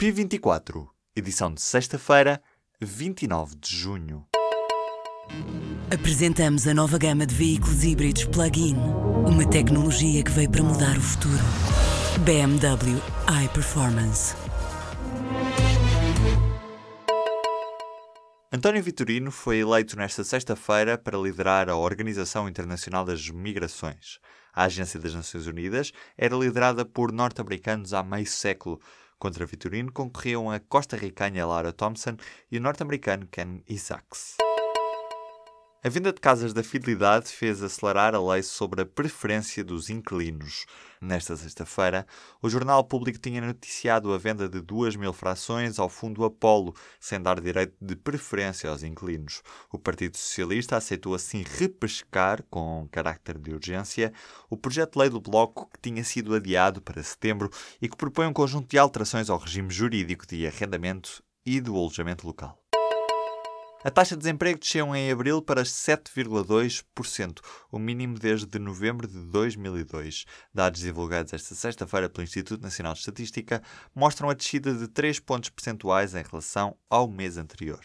P24, edição de sexta-feira, 29 de junho. Apresentamos a nova gama de veículos híbridos plug-in. Uma tecnologia que veio para mudar o futuro. BMW iPerformance. António Vitorino foi eleito nesta sexta-feira para liderar a Organização Internacional das Migrações. A Agência das Nações Unidas era liderada por norte-americanos há meio século. Contra Vitorino concorriam a costa-ricanha Lara Thompson e o norte-americano Ken Isaacs. A venda de casas da fidelidade fez acelerar a lei sobre a preferência dos inquilinos. Nesta sexta-feira, o Jornal Público tinha noticiado a venda de 2 mil frações ao Fundo Apolo, sem dar direito de preferência aos inquilinos. O Partido Socialista aceitou assim repescar, com carácter de urgência, o projeto de lei do Bloco que tinha sido adiado para setembro e que propõe um conjunto de alterações ao regime jurídico de arrendamento e do alojamento local. A taxa de desemprego desceu em abril para 7,2%, o mínimo desde novembro de 2002. Dados divulgados esta sexta-feira pelo Instituto Nacional de Estatística mostram a descida de 3 pontos percentuais em relação ao mês anterior.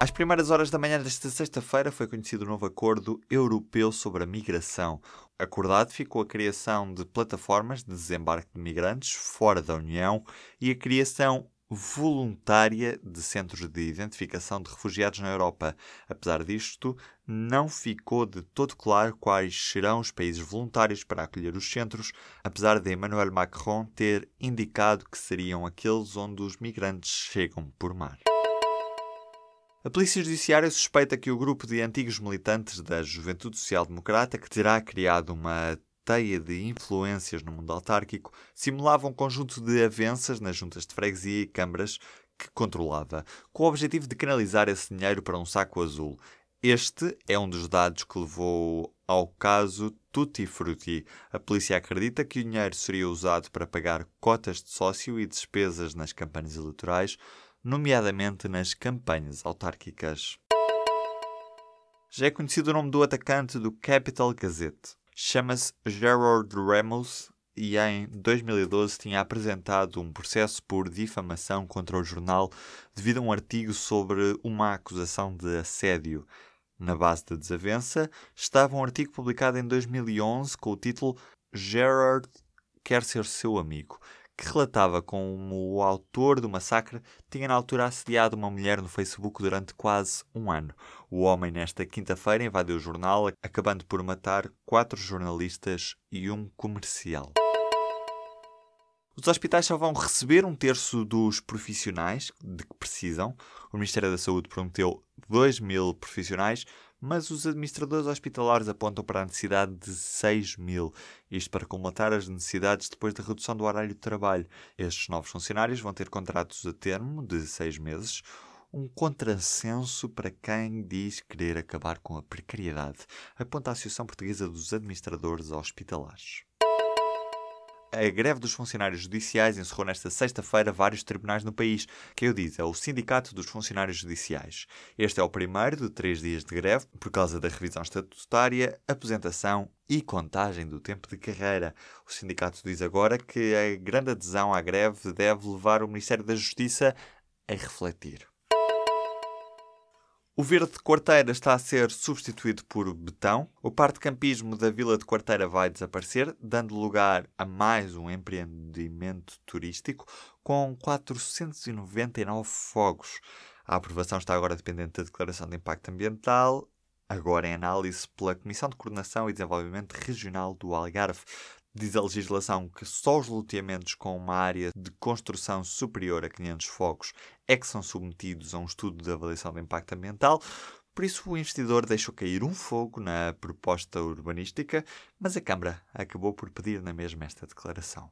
Às primeiras horas da manhã desta sexta-feira foi conhecido o novo Acordo Europeu sobre a Migração. Acordado ficou a criação de plataformas de desembarque de migrantes fora da União e a criação voluntária de centros de identificação de refugiados na Europa. Apesar disto, não ficou de todo claro quais serão os países voluntários para acolher os centros, apesar de Emmanuel Macron ter indicado que seriam aqueles onde os migrantes chegam por mar. A Polícia Judiciária suspeita que o grupo de antigos militantes da Juventude Social Democrata, que terá criado uma teia de influências no mundo autárquico, simulava um conjunto de avanças nas juntas de freguesia e câmaras que controlava, com o objetivo de canalizar esse dinheiro para um saco azul. Este é um dos dados que levou ao caso Tutti Frutti. A polícia acredita que o dinheiro seria usado para pagar cotas de sócio e despesas nas campanhas eleitorais, nomeadamente nas campanhas autárquicas. Já é conhecido o nome do atacante do Capital Gazette. Chama-se Gerard Ramos e em 2012 tinha apresentado um processo por difamação contra o jornal devido a um artigo sobre uma acusação de assédio. Na base da desavença estava um artigo publicado em 2011 com o título Gerard quer ser seu amigo, que relatava como o autor do massacre tinha na altura assediado uma mulher no Facebook durante quase um ano. O homem, nesta quinta-feira, invadiu o jornal, acabando por matar quatro jornalistas e um comercial. Os hospitais só vão receber um terço dos profissionais de que precisam. O Ministério da Saúde prometeu 2 mil profissionais, mas os administradores hospitalares apontam para a necessidade de 6 mil, isto para colmatar as necessidades depois da redução do horário de trabalho. Estes novos funcionários vão ter contratos a termo de 6 meses, um contrassenso para quem diz querer acabar com a precariedade, aponta a Associação Portuguesa dos Administradores Hospitalares. A greve dos funcionários judiciais encerrou nesta sexta-feira vários tribunais no país. Quem eu diz é o Sindicato dos Funcionários Judiciais. Este é o primeiro de três dias de greve por causa da revisão estatutária, apresentação e contagem do tempo de carreira. O sindicato diz agora que a grande adesão à greve deve levar o Ministério da Justiça a refletir. O verde de Quarteira está a ser substituído por betão. O parque de campismo da Vila de Quarteira vai desaparecer, dando lugar a mais um empreendimento turístico com 499 fogos. A aprovação está agora dependente da declaração de impacto ambiental, agora em análise pela Comissão de Coordenação e Desenvolvimento Regional do Algarve. Diz a legislação que só os loteamentos com uma área de construção superior a 500 focos é que são submetidos a um estudo de avaliação de impacto ambiental. Por isso, o investidor deixou cair um fogo na proposta urbanística, mas a Câmara acabou por pedir na mesma esta declaração.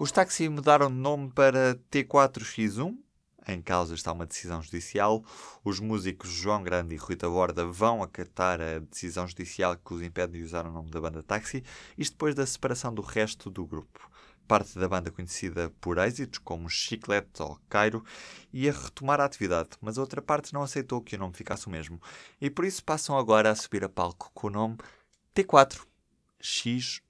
Os táxis mudaram de nome para T4X1, em causa está uma decisão judicial. Os músicos João Grande e Rui Taborda vão acatar a decisão judicial que os impede de usar o nome da banda Táxi, isto depois da separação do resto do grupo. Parte da banda conhecida por êxitos como Chiclete ou Cairo ia retomar a atividade, mas a outra parte não aceitou que o nome ficasse o mesmo e por isso passam agora a subir a palco com o nome T4X1.